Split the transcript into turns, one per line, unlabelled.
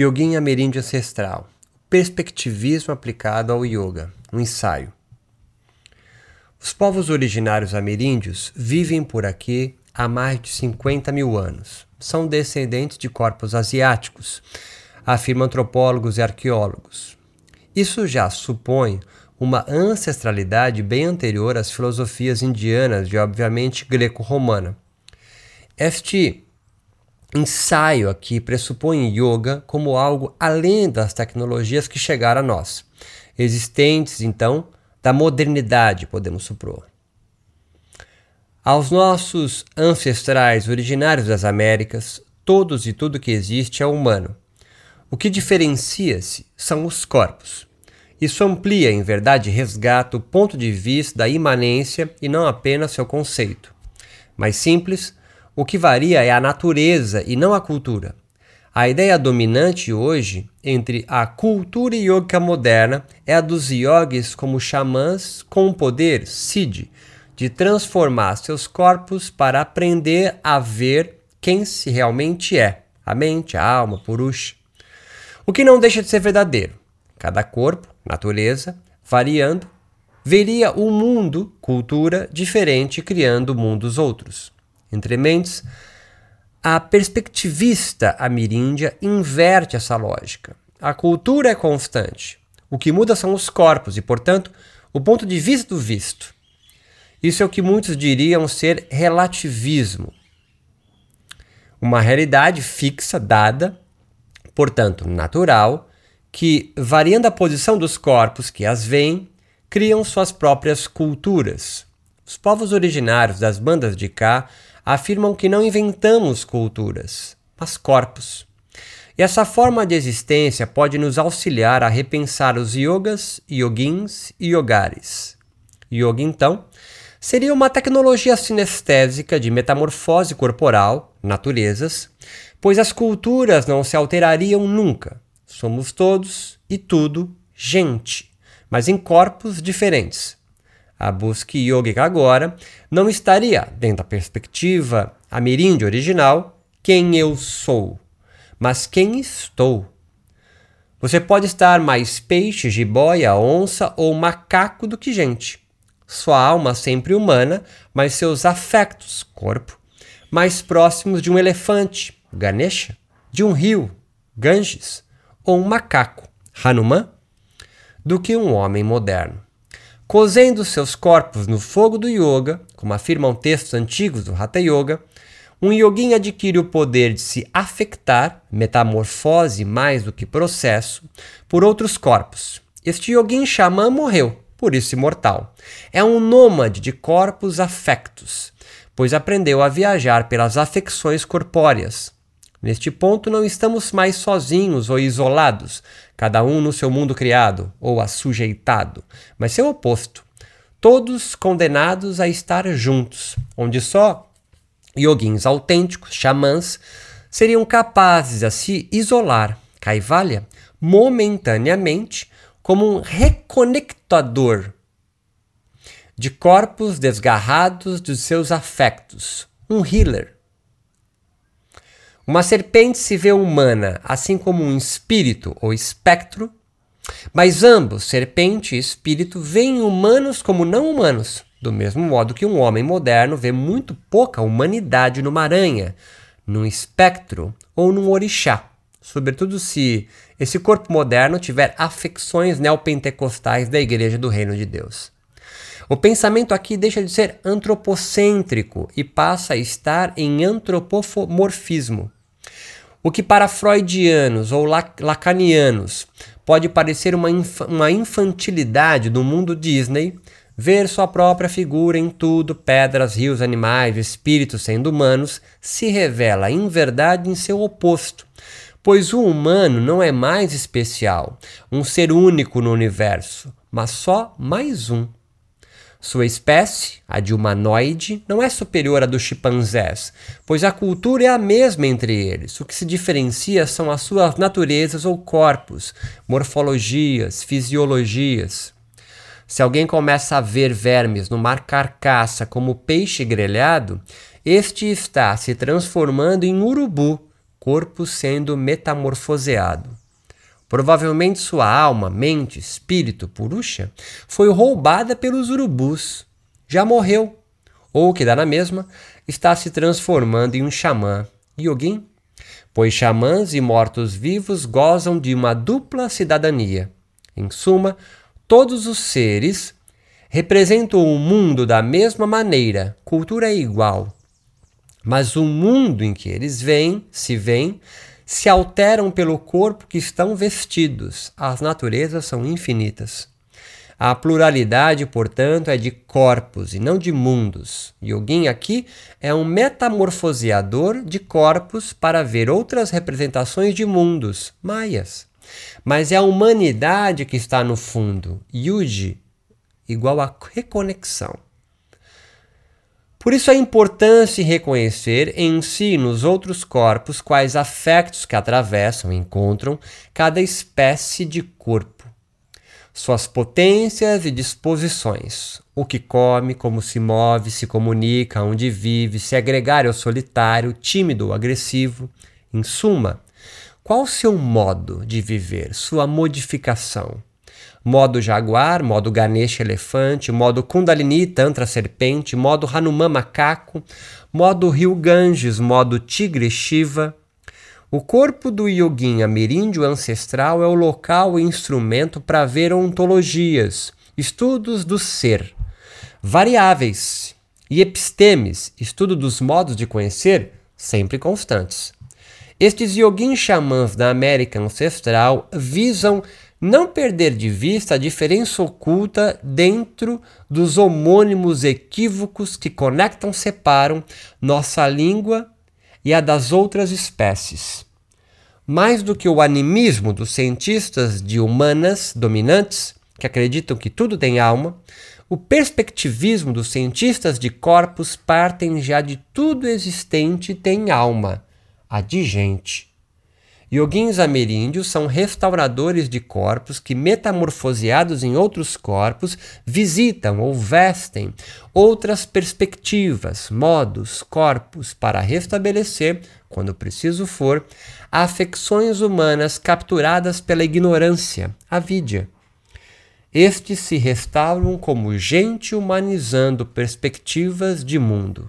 Yoguin Ameríndio Ancestral. Perspectivismo aplicado ao yoga. Um ensaio. Os povos originários ameríndios vivem por aqui há mais de 50 mil anos. São descendentes de corpos asiáticos, afirmam antropólogos e arqueólogos. Isso já supõe uma ancestralidade bem anterior às filosofias indianas e, obviamente, greco-romana. Este ensaio aqui pressupõe yoga como algo além das tecnologias que chegaram a nós, existentes então da modernidade, podemos supor. Aos nossos ancestrais originários das Américas, todos e tudo que existe é humano. O que diferencia-se são os corpos. Isso amplia, em verdade, resgata o ponto de vista da imanência e não apenas seu conceito. Mais simples, o que varia é a natureza e não a cultura. A ideia dominante hoje entre a cultura yoga moderna é a dos yogis como xamãs com o poder, Siddhi, de transformar seus corpos para aprender a ver quem se realmente é, a mente, a alma, purusha. O que não deixa de ser verdadeiro. Cada corpo, natureza, variando, veria um mundo, cultura, diferente, criando mundos outros. Entre mentes, a perspectivista amiríndia inverte essa lógica. A cultura é constante. O que muda são os corpos e, portanto, o ponto de vista do visto. Isso é o que muitos diriam ser relativismo. Uma realidade fixa, dada, portanto, natural, que, variando a posição dos corpos que as veem, criam suas próprias culturas. Os povos originários das bandas de cá afirmam que não inventamos culturas, mas corpos. E essa forma de existência pode nos auxiliar a repensar os yogas, yogins e yogares. Yoga, então, seria uma tecnologia sinestésica de metamorfose corporal, naturezas, pois as culturas não se alterariam nunca. Somos todos e tudo gente, mas em corpos diferentes. A busca yogica agora não estaria, dentro da perspectiva ameríndia original, quem eu sou, mas quem estou. Você pode estar mais peixe, jiboia, onça ou macaco do que gente. Sua alma sempre humana, mas seus afetos, corpo, mais próximos de um elefante, Ganesha, de um rio, Ganges, ou um macaco, Hanuman, do que um homem moderno cozendo seus corpos no fogo do yoga, como afirmam textos antigos do Hatha Yoga, um yogin adquire o poder de se afectar, metamorfose mais do que processo, por outros corpos. Este yogin xamã morreu, por isso imortal. É um nômade de corpos afectos, pois aprendeu a viajar pelas afecções corpóreas, Neste ponto, não estamos mais sozinhos ou isolados, cada um no seu mundo criado ou assujeitado, mas seu oposto. Todos condenados a estar juntos, onde só yoguins autênticos, xamãs, seriam capazes a se isolar, Kaivalya, momentaneamente, como um reconectador de corpos desgarrados dos seus afectos, um healer uma serpente se vê humana, assim como um espírito ou espectro, mas ambos, serpente e espírito, veem humanos como não humanos, do mesmo modo que um homem moderno vê muito pouca humanidade numa aranha, num espectro ou num orixá, sobretudo se esse corpo moderno tiver afecções neopentecostais da Igreja do Reino de Deus. O pensamento aqui deixa de ser antropocêntrico e passa a estar em antropomorfismo. O que para freudianos ou lacanianos pode parecer uma, inf uma infantilidade do mundo Disney, ver sua própria figura em tudo, pedras, rios, animais, espíritos sendo humanos, se revela em verdade em seu oposto. Pois o humano não é mais especial, um ser único no universo, mas só mais um. Sua espécie, a de humanoide, não é superior à dos chimpanzés, pois a cultura é a mesma entre eles. O que se diferencia são as suas naturezas ou corpos, morfologias, fisiologias. Se alguém começa a ver vermes no mar carcaça como peixe grelhado, este está se transformando em urubu, corpo sendo metamorfoseado. Provavelmente sua alma, mente, espírito, purusha, foi roubada pelos urubus. Já morreu, ou que dá na mesma, está se transformando em um xamã, yogin, pois xamãs e mortos-vivos gozam de uma dupla cidadania. Em suma, todos os seres representam o mundo da mesma maneira, cultura é igual. Mas o mundo em que eles vêm, se veem, se alteram pelo corpo que estão vestidos. As naturezas são infinitas. A pluralidade, portanto, é de corpos e não de mundos. Yogin aqui é um metamorfoseador de corpos para ver outras representações de mundos, maias. Mas é a humanidade que está no fundo. Yuji igual a reconexão. Por isso a importância em reconhecer em si e nos outros corpos quais afetos que atravessam e encontram cada espécie de corpo, suas potências e disposições, o que come, como se move, se comunica, onde vive, se é gregário ou solitário, tímido ou agressivo. Em suma, qual o seu modo de viver, sua modificação? Modo jaguar, modo Ganesha elefante, modo Kundalini Tantra serpente, modo Hanuman macaco, modo Rio Ganges, modo tigre Shiva. O corpo do yogin ameríndio ancestral é o local e instrumento para ver ontologias, estudos do ser, variáveis, e epistemes, estudo dos modos de conhecer, sempre constantes. Estes yogin xamãs da América ancestral visam não perder de vista a diferença oculta dentro dos homônimos equívocos que conectam, separam nossa língua e a das outras espécies. Mais do que o animismo dos cientistas de humanas dominantes, que acreditam que tudo tem alma, o perspectivismo dos cientistas de corpos partem já de tudo existente tem alma, a de gente. Yogins ameríndios são restauradores de corpos que, metamorfoseados em outros corpos, visitam ou vestem outras perspectivas, modos, corpos, para restabelecer, quando preciso for, afecções humanas capturadas pela ignorância, a vidya. Estes se restauram como gente humanizando perspectivas de mundo.